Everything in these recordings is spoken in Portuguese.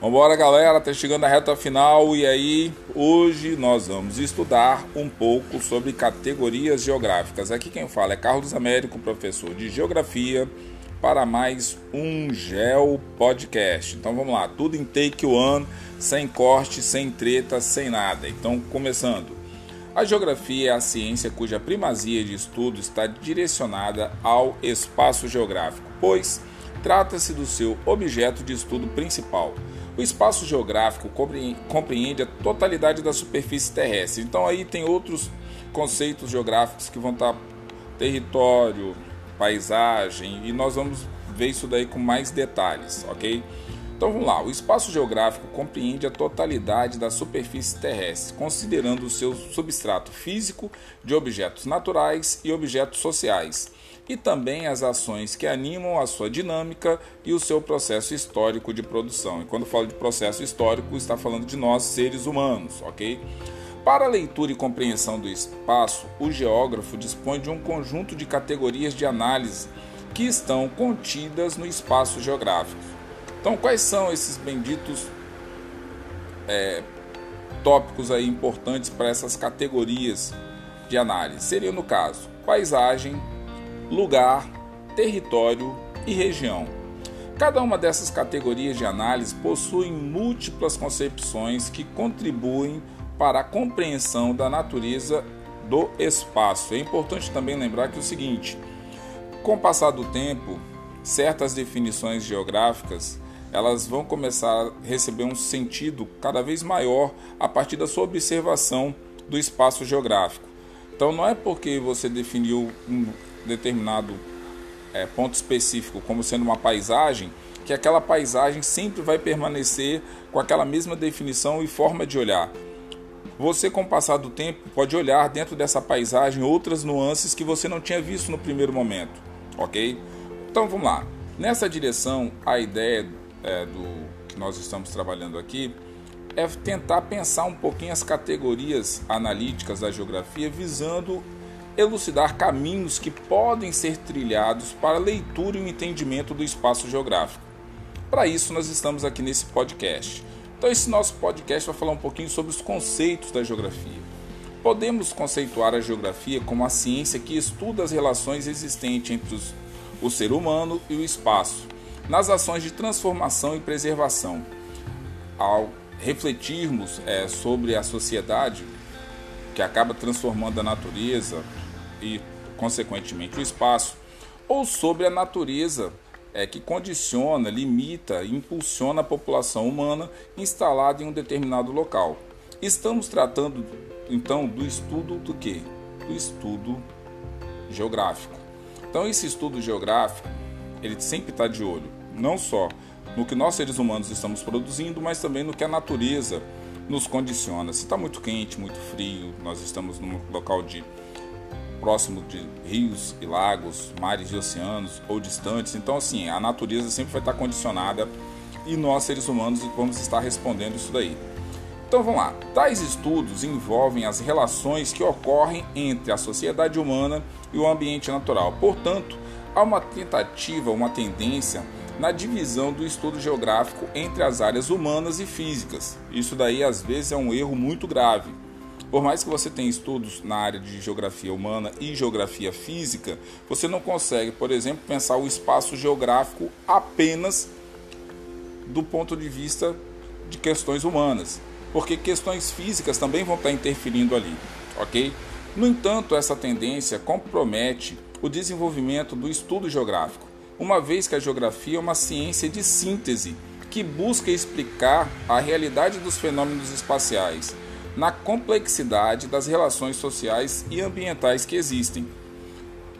Vambora, galera, tá chegando a reta final e aí hoje nós vamos estudar um pouco sobre categorias geográficas. Aqui quem fala é Carlos Américo, professor de Geografia, para mais um Geo Podcast. Então vamos lá, tudo em take one, sem corte, sem treta, sem nada. Então começando. A geografia é a ciência cuja primazia de estudo está direcionada ao espaço geográfico, pois trata-se do seu objeto de estudo principal. O espaço geográfico compreende a totalidade da superfície terrestre. Então aí tem outros conceitos geográficos que vão estar território, paisagem e nós vamos ver isso daí com mais detalhes, ok? Então vamos lá, o espaço geográfico compreende a totalidade da superfície terrestre, considerando o seu substrato físico de objetos naturais e objetos sociais e também as ações que animam a sua dinâmica e o seu processo histórico de produção. E quando falo de processo histórico, está falando de nós, seres humanos, ok? Para a leitura e compreensão do espaço, o geógrafo dispõe de um conjunto de categorias de análise que estão contidas no espaço geográfico. Então, quais são esses benditos é, tópicos aí importantes para essas categorias de análise? Seria, no caso, paisagem, lugar, território e região. Cada uma dessas categorias de análise possui múltiplas concepções que contribuem para a compreensão da natureza do espaço. É importante também lembrar que é o seguinte: com o passar do tempo, certas definições geográficas elas vão começar a receber um sentido cada vez maior a partir da sua observação do espaço geográfico. Então não é porque você definiu um determinado é, ponto específico como sendo uma paisagem, que aquela paisagem sempre vai permanecer com aquela mesma definição e forma de olhar. Você, com o passar do tempo, pode olhar dentro dessa paisagem outras nuances que você não tinha visto no primeiro momento, ok? Então vamos lá. Nessa direção, a ideia é, do que nós estamos trabalhando aqui é tentar pensar um pouquinho as categorias analíticas da geografia visando elucidar caminhos que podem ser trilhados para a leitura e o entendimento do espaço geográfico. Para isso, nós estamos aqui nesse podcast. Então, esse nosso podcast vai falar um pouquinho sobre os conceitos da geografia. Podemos conceituar a geografia como a ciência que estuda as relações existentes entre os, o ser humano e o espaço, nas ações de transformação e preservação. Ao refletirmos é, sobre a sociedade que acaba transformando a natureza, e, consequentemente, o espaço, ou sobre a natureza é, que condiciona, limita e impulsiona a população humana instalada em um determinado local. Estamos tratando então do estudo do que? Do estudo geográfico. Então esse estudo geográfico ele sempre está de olho, não só no que nós seres humanos estamos produzindo, mas também no que a natureza nos condiciona. Se está muito quente, muito frio, nós estamos num local de próximo de rios e lagos, mares e oceanos ou distantes. Então, assim, a natureza sempre vai estar condicionada e nós, seres humanos, vamos estar respondendo isso daí. Então vamos lá. Tais estudos envolvem as relações que ocorrem entre a sociedade humana e o ambiente natural. Portanto, há uma tentativa, uma tendência na divisão do estudo geográfico entre as áreas humanas e físicas. Isso daí às vezes é um erro muito grave por mais que você tenha estudos na área de geografia humana e geografia física, você não consegue, por exemplo, pensar o espaço geográfico apenas do ponto de vista de questões humanas, porque questões físicas também vão estar interferindo ali, ok? No entanto, essa tendência compromete o desenvolvimento do estudo geográfico, uma vez que a geografia é uma ciência de síntese que busca explicar a realidade dos fenômenos espaciais na complexidade das relações sociais e ambientais que existem,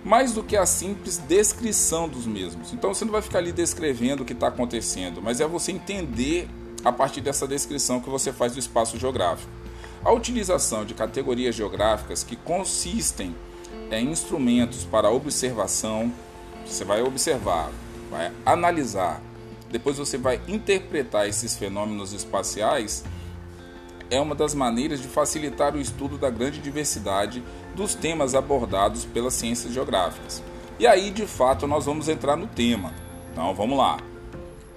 mais do que a simples descrição dos mesmos. Então você não vai ficar ali descrevendo o que está acontecendo, mas é você entender a partir dessa descrição que você faz do espaço geográfico. A utilização de categorias geográficas que consistem em instrumentos para observação, você vai observar, vai analisar, depois você vai interpretar esses fenômenos espaciais é uma das maneiras de facilitar o estudo da grande diversidade dos temas abordados pelas ciências geográficas. E aí, de fato, nós vamos entrar no tema. Então, vamos lá.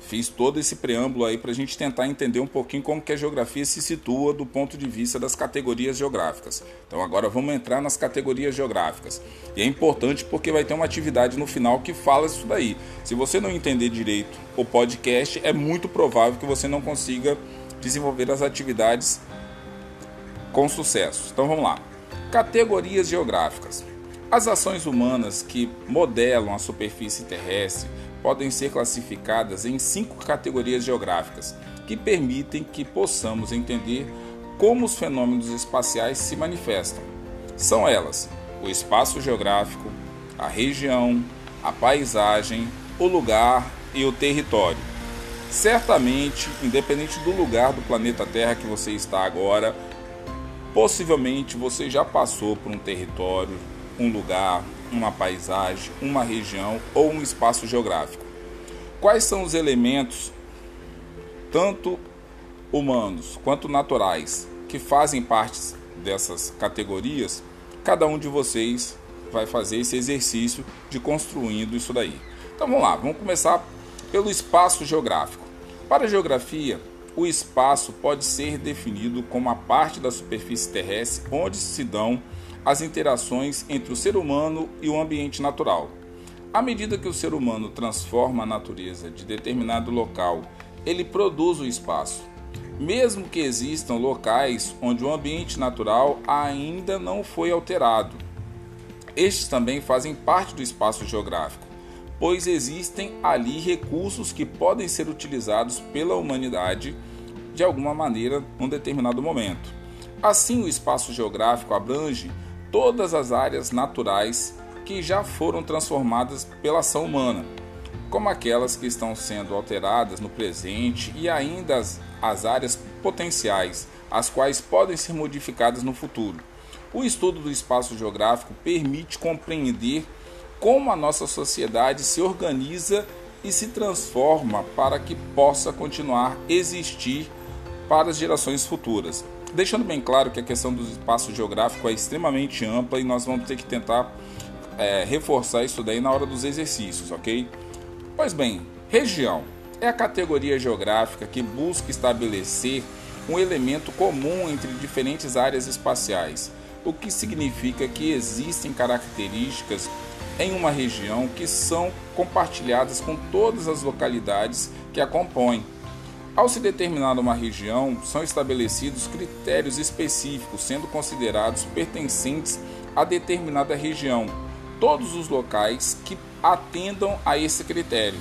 Fiz todo esse preâmbulo aí para a gente tentar entender um pouquinho como que a geografia se situa do ponto de vista das categorias geográficas. Então agora vamos entrar nas categorias geográficas. E é importante porque vai ter uma atividade no final que fala isso daí. Se você não entender direito o podcast, é muito provável que você não consiga desenvolver as atividades com sucesso. Então vamos lá. Categorias geográficas. As ações humanas que modelam a superfície terrestre podem ser classificadas em cinco categorias geográficas que permitem que possamos entender como os fenômenos espaciais se manifestam. São elas: o espaço geográfico, a região, a paisagem, o lugar e o território. Certamente, independente do lugar do planeta Terra que você está agora, possivelmente você já passou por um território, um lugar, uma paisagem, uma região ou um espaço geográfico. Quais são os elementos, tanto humanos quanto naturais, que fazem parte dessas categorias? Cada um de vocês vai fazer esse exercício de construindo isso daí. Então vamos lá, vamos começar pelo espaço geográfico. Para a geografia, o espaço pode ser definido como a parte da superfície terrestre onde se dão as interações entre o ser humano e o ambiente natural. À medida que o ser humano transforma a natureza de determinado local, ele produz o espaço. Mesmo que existam locais onde o ambiente natural ainda não foi alterado, estes também fazem parte do espaço geográfico, pois existem ali recursos que podem ser utilizados pela humanidade de alguma maneira num determinado momento. Assim, o espaço geográfico abrange todas as áreas naturais que já foram transformadas pela ação humana, como aquelas que estão sendo alteradas no presente e ainda as, as áreas potenciais, as quais podem ser modificadas no futuro. O estudo do espaço geográfico permite compreender como a nossa sociedade se organiza e se transforma para que possa continuar a existir para as gerações futuras. Deixando bem claro que a questão do espaço geográfico é extremamente ampla e nós vamos ter que tentar é, reforçar isso daí na hora dos exercícios, ok? Pois bem, região é a categoria geográfica que busca estabelecer um elemento comum entre diferentes áreas espaciais, o que significa que existem características em uma região que são compartilhadas com todas as localidades que a compõem. Ao se determinar uma região, são estabelecidos critérios específicos, sendo considerados pertencentes a determinada região, todos os locais que atendam a esse critério.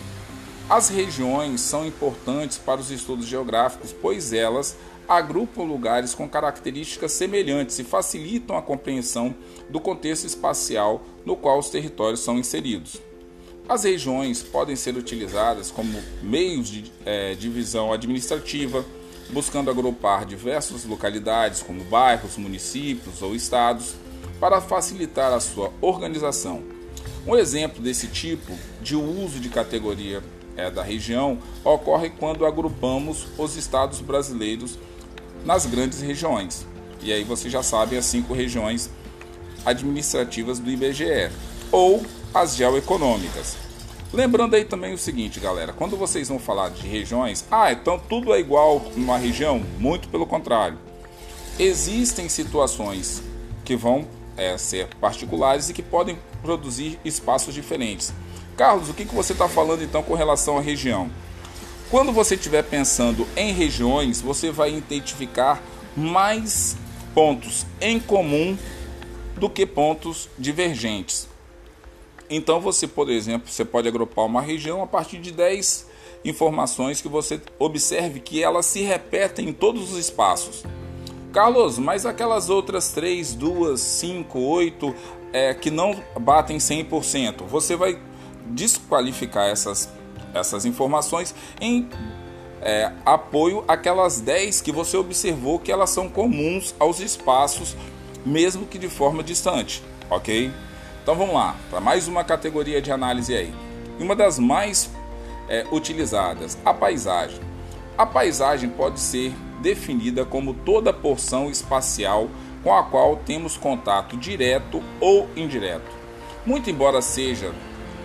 As regiões são importantes para os estudos geográficos, pois elas agrupam lugares com características semelhantes e facilitam a compreensão do contexto espacial no qual os territórios são inseridos. As regiões podem ser utilizadas como meios de é, divisão administrativa, buscando agrupar diversas localidades, como bairros, municípios ou estados, para facilitar a sua organização. Um exemplo desse tipo de uso de categoria é, da região ocorre quando agrupamos os estados brasileiros nas grandes regiões. E aí você já sabe as cinco regiões administrativas do IBGE. Ou as geoeconômicas. Lembrando aí também o seguinte, galera, quando vocês vão falar de regiões, ah, então tudo é igual numa região? Muito pelo contrário. Existem situações que vão é, ser particulares e que podem produzir espaços diferentes. Carlos, o que, que você está falando então com relação à região? Quando você estiver pensando em regiões, você vai identificar mais pontos em comum do que pontos divergentes. Então você, por exemplo, você pode agrupar uma região a partir de 10 informações que você observe que elas se repetem em todos os espaços. Carlos, mas aquelas outras 3, 2, 5, 8 é, que não batem 100%, você vai desqualificar essas, essas informações em é, apoio àquelas 10 que você observou que elas são comuns aos espaços, mesmo que de forma distante, ok? Então vamos lá, para mais uma categoria de análise aí. Uma das mais é, utilizadas, a paisagem. A paisagem pode ser definida como toda porção espacial com a qual temos contato direto ou indireto. Muito embora seja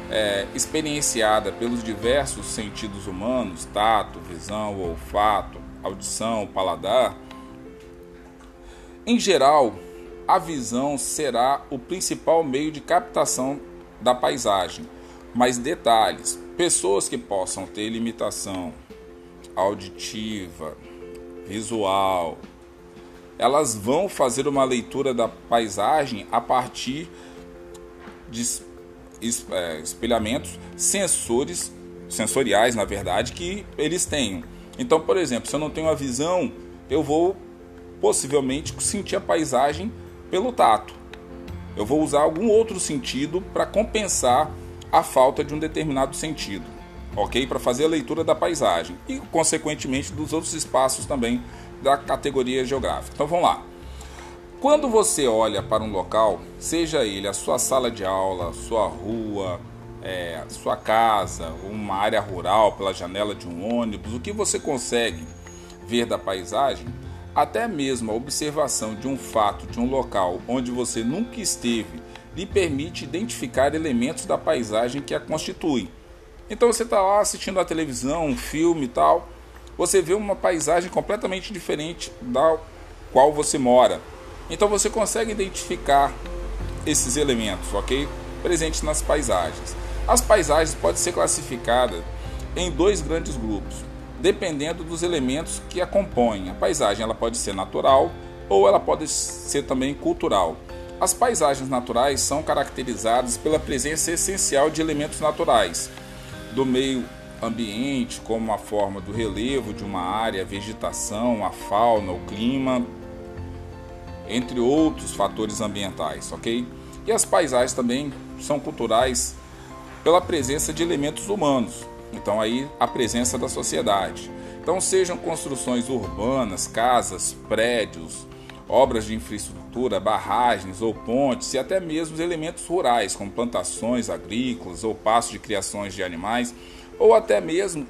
é, experienciada pelos diversos sentidos humanos tato, visão, olfato, audição, paladar em geral, a visão será o principal meio de captação da paisagem, mas detalhes: pessoas que possam ter limitação auditiva, visual, elas vão fazer uma leitura da paisagem a partir de é, espelhamentos sensores sensoriais, na verdade, que eles têm. Então, por exemplo, se eu não tenho a visão, eu vou possivelmente sentir a paisagem pelo tato. Eu vou usar algum outro sentido para compensar a falta de um determinado sentido, ok? Para fazer a leitura da paisagem e, consequentemente, dos outros espaços também da categoria geográfica. Então vamos lá. Quando você olha para um local, seja ele a sua sala de aula, sua rua, é, sua casa, uma área rural pela janela de um ônibus, o que você consegue ver da paisagem, até mesmo a observação de um fato de um local onde você nunca esteve lhe permite identificar elementos da paisagem que a constituem. Então você está lá assistindo a televisão, um filme e tal, você vê uma paisagem completamente diferente da qual você mora. Então você consegue identificar esses elementos, ok? Presentes nas paisagens. As paisagens podem ser classificadas em dois grandes grupos, dependendo dos elementos que a compõem. A paisagem ela pode ser natural ou ela pode ser também cultural. As paisagens naturais são caracterizadas pela presença essencial de elementos naturais do meio ambiente, como a forma do relevo de uma área, a vegetação, a fauna, o clima, entre outros fatores ambientais, ok? E as paisagens também são culturais pela presença de elementos humanos. Então aí a presença da sociedade. Então sejam construções urbanas, casas, prédios, obras de infraestrutura, barragens ou pontes e até mesmo elementos rurais, como plantações agrícolas ou pastos de criações de animais, ou até mesmo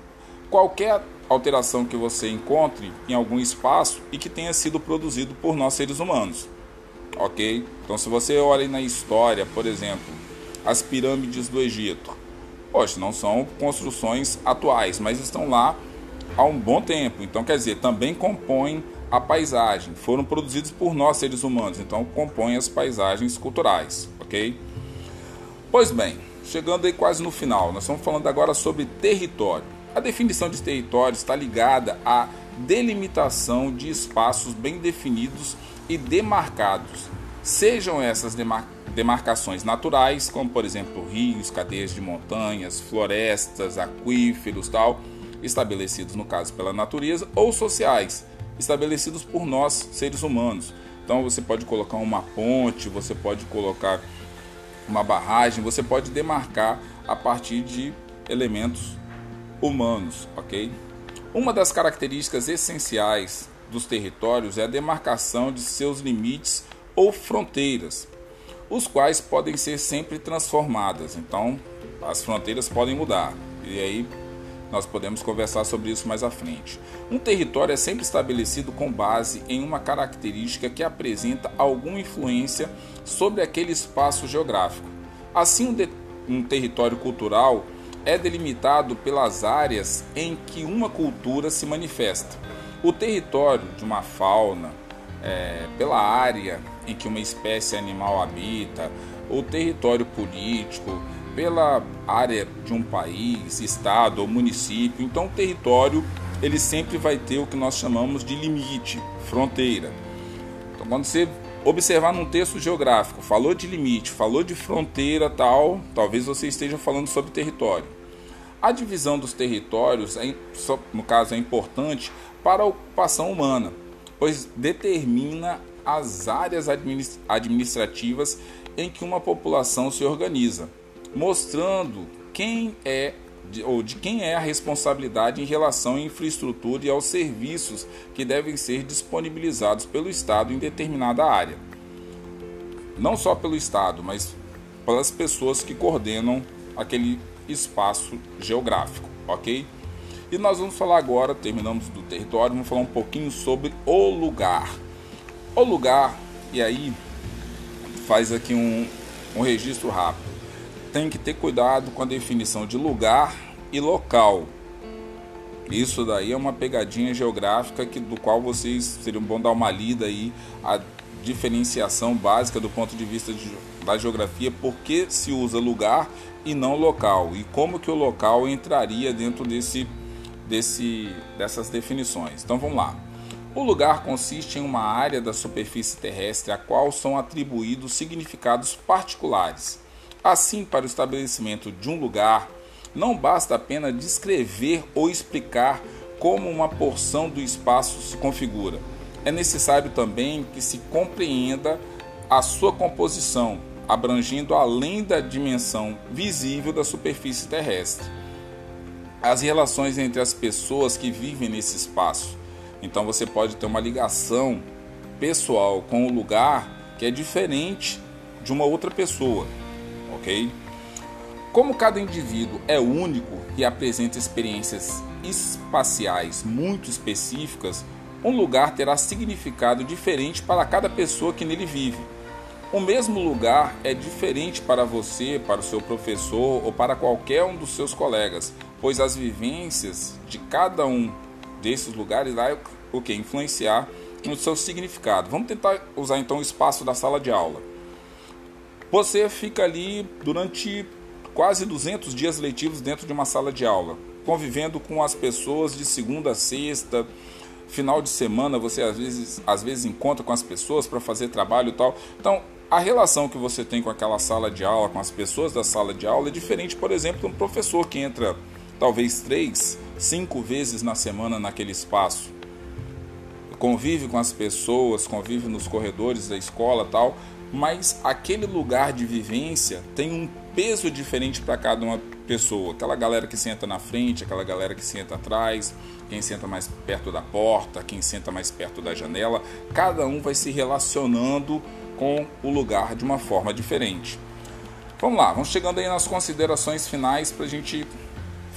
qualquer alteração que você encontre em algum espaço e que tenha sido produzido por nós seres humanos. Ok? Então, se você olha na história, por exemplo, as pirâmides do Egito, poxa, não são construções atuais, mas estão lá há um bom tempo. Então, quer dizer, também compõem a paisagem. Foram produzidos por nós seres humanos, então compõem as paisagens culturais, ok? Pois bem, chegando aí quase no final, nós estamos falando agora sobre território. A definição de território está ligada à delimitação de espaços bem definidos e demarcados, sejam essas demar demarcações naturais, como por exemplo rios, cadeias de montanhas, florestas, aquíferos, tal, estabelecidos no caso pela natureza, ou sociais, estabelecidos por nós, seres humanos. Então você pode colocar uma ponte, você pode colocar uma barragem, você pode demarcar a partir de elementos humanos, ok? Uma das características essenciais dos territórios é a demarcação de seus limites ou fronteiras, os quais podem ser sempre transformadas. Então, as fronteiras podem mudar. E aí nós podemos conversar sobre isso mais à frente. Um território é sempre estabelecido com base em uma característica que apresenta alguma influência sobre aquele espaço geográfico. Assim, um, um território cultural é delimitado pelas áreas em que uma cultura se manifesta. O território de uma fauna, é, pela área em que uma espécie animal habita, o território político, pela área de um país, estado ou município. Então, o território ele sempre vai ter o que nós chamamos de limite, fronteira. Então, quando você observar num texto geográfico, falou de limite, falou de fronteira, tal, talvez você esteja falando sobre território. A divisão dos territórios, é, no caso, é importante para a ocupação humana, pois determina as áreas administrativas em que uma população se organiza, mostrando quem é ou de quem é a responsabilidade em relação à infraestrutura e aos serviços que devem ser disponibilizados pelo Estado em determinada área. Não só pelo Estado, mas pelas pessoas que coordenam aquele espaço geográfico, ok? E nós vamos falar agora, terminamos do território, vamos falar um pouquinho sobre o lugar. O lugar, e aí faz aqui um, um registro rápido. tem que ter cuidado com a definição de lugar e local. Isso daí é uma pegadinha geográfica que, do qual vocês seriam bom dar uma lida aí a diferenciação básica do ponto de vista de, da geografia, por que se usa lugar e não local e como que o local entraria dentro desse, desse, dessas definições. Então vamos lá. O lugar consiste em uma área da superfície terrestre a qual são atribuídos significados particulares. Assim, para o estabelecimento de um lugar, não basta apenas descrever ou explicar como uma porção do espaço se configura. É necessário também que se compreenda a sua composição, abrangendo além da dimensão visível da superfície terrestre. As relações entre as pessoas que vivem nesse espaço. Então você pode ter uma ligação pessoal com o lugar que é diferente de uma outra pessoa, ok? Como cada indivíduo é único e apresenta experiências espaciais muito específicas, um lugar terá significado diferente para cada pessoa que nele vive. O mesmo lugar é diferente para você, para o seu professor ou para qualquer um dos seus colegas, pois as vivências de cada um desses lugares vai o que influenciar no seu significado. Vamos tentar usar então o espaço da sala de aula. Você fica ali durante quase 200 dias letivos dentro de uma sala de aula, convivendo com as pessoas de segunda a sexta, final de semana você às vezes, às vezes encontra com as pessoas para fazer trabalho e tal. Então, a relação que você tem com aquela sala de aula, com as pessoas da sala de aula, é diferente, por exemplo, de um professor que entra talvez três, cinco vezes na semana naquele espaço. Convive com as pessoas, convive nos corredores da escola tal, mas aquele lugar de vivência tem um peso diferente para cada uma pessoa. Aquela galera que senta na frente, aquela galera que senta atrás, quem senta mais perto da porta, quem senta mais perto da janela, cada um vai se relacionando com o lugar de uma forma diferente. Vamos lá, vamos chegando aí nas considerações finais para a gente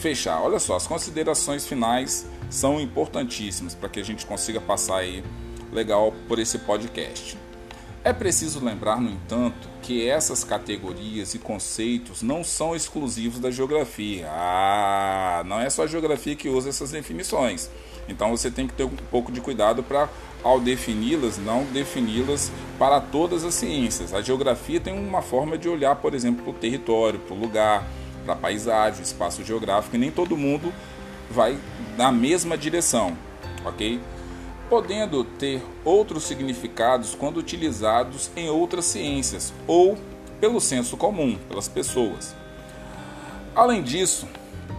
fechar. Olha só, as considerações finais são importantíssimas para que a gente consiga passar aí legal por esse podcast. É preciso lembrar, no entanto, que essas categorias e conceitos não são exclusivos da geografia. Ah, não é só a geografia que usa essas definições. Então você tem que ter um pouco de cuidado para, ao defini-las, não defini-las para todas as ciências. A geografia tem uma forma de olhar, por exemplo, para o território, para o lugar, para a paisagem, espaço geográfico, e nem todo mundo vai na mesma direção, ok? Podendo ter outros significados quando utilizados em outras ciências ou pelo senso comum, pelas pessoas. Além disso,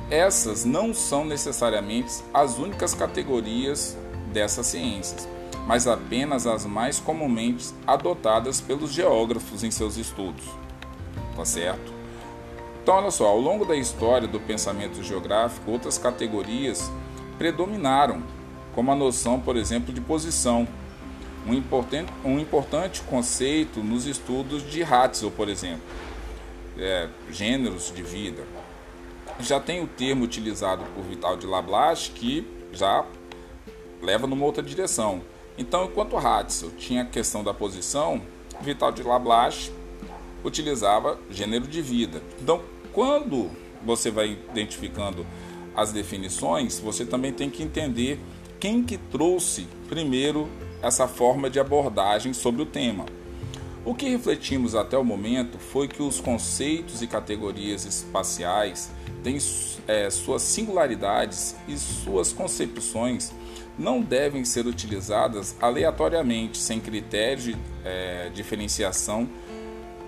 essas não são necessariamente as únicas categorias dessas ciências, mas apenas as mais comumente adotadas pelos geógrafos em seus estudos. Tá certo? Então, olha só, ao longo da história do pensamento geográfico, outras categorias predominaram, como a noção, por exemplo, de posição, um importante, um importante conceito nos estudos de Hatzel, por exemplo, é, gêneros de vida já tem o termo utilizado por Vital de Lablache que já leva numa outra direção. Então, enquanto Hatzel tinha a questão da posição, Vital de Lablache utilizava gênero de vida. Então, quando você vai identificando as definições, você também tem que entender quem que trouxe primeiro essa forma de abordagem sobre o tema. O que refletimos até o momento foi que os conceitos e categorias espaciais têm é, suas singularidades e suas concepções não devem ser utilizadas aleatoriamente, sem critério de é, diferenciação,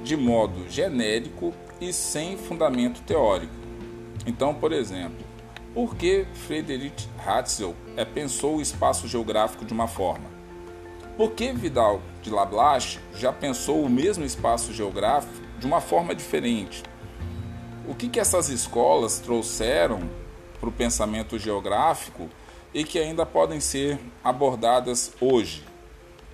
de modo genérico e sem fundamento teórico. Então, por exemplo, por que Friedrich Hatzel é, pensou o espaço geográfico de uma forma? Por que Vidal de Lablache já pensou o mesmo espaço geográfico de uma forma diferente? O que, que essas escolas trouxeram para o pensamento geográfico e que ainda podem ser abordadas hoje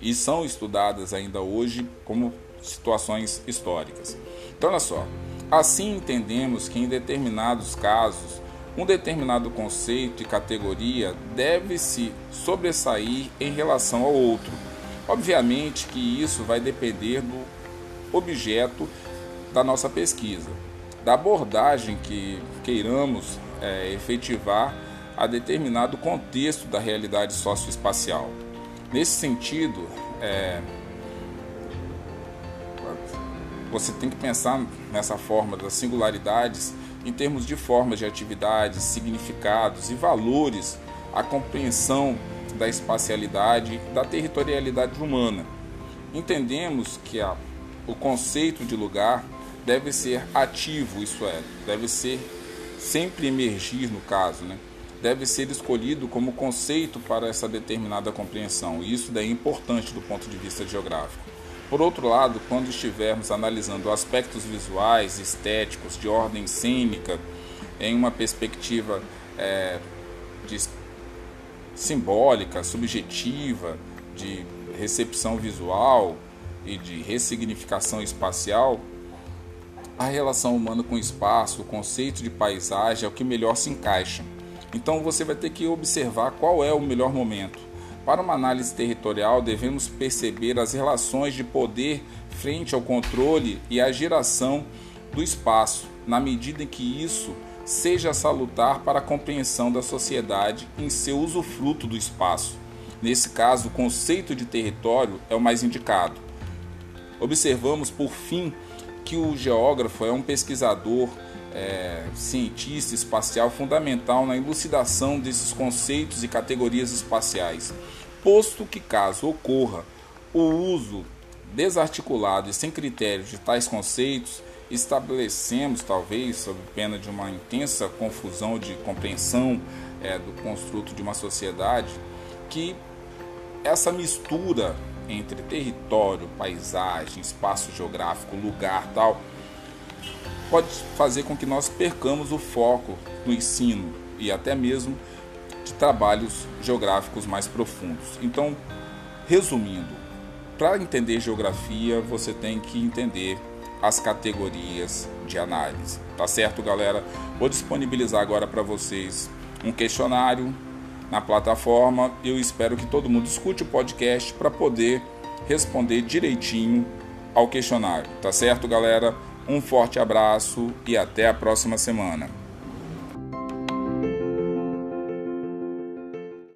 e são estudadas ainda hoje como situações históricas? Então, olha só, assim entendemos que em determinados casos um determinado conceito e categoria deve se sobressair em relação ao outro Obviamente que isso vai depender do objeto da nossa pesquisa. da abordagem que queiramos é, efetivar a determinado contexto da realidade socioespacial. Nesse sentido, é, você tem que pensar nessa forma das singularidades em termos de formas de atividades, significados e valores, a compreensão da espacialidade da territorialidade humana. Entendemos que a, o conceito de lugar deve ser ativo, isso é, deve ser sempre emergir no caso, né? deve ser escolhido como conceito para essa determinada compreensão. E isso daí é importante do ponto de vista geográfico. Por outro lado, quando estivermos analisando aspectos visuais, estéticos, de ordem cênica, em uma perspectiva é, de simbólica, subjetiva, de recepção visual e de ressignificação espacial, a relação humana com o espaço, o conceito de paisagem é o que melhor se encaixa. Então você vai ter que observar qual é o melhor momento. Para uma análise territorial, devemos perceber as relações de poder frente ao controle e à geração do espaço, na medida em que isso seja salutar para a compreensão da sociedade em seu usufruto do espaço. Nesse caso, o conceito de território é o mais indicado. Observamos, por fim, que o geógrafo é um pesquisador, é, cientista espacial fundamental na elucidação desses conceitos e categorias espaciais, posto que, caso ocorra o uso desarticulado e sem critérios de tais conceitos, estabelecemos, talvez, sob pena de uma intensa confusão de compreensão é, do construto de uma sociedade, que essa mistura entre território, paisagem, espaço geográfico, lugar, tal, pode fazer com que nós percamos o foco do ensino e até mesmo de trabalhos geográficos mais profundos. Então, resumindo, para entender geografia, você tem que entender as categorias de análise. Tá certo, galera? Vou disponibilizar agora para vocês um questionário na plataforma. Eu espero que todo mundo escute o podcast para poder responder direitinho ao questionário. Tá certo, galera? Um forte abraço e até a próxima semana.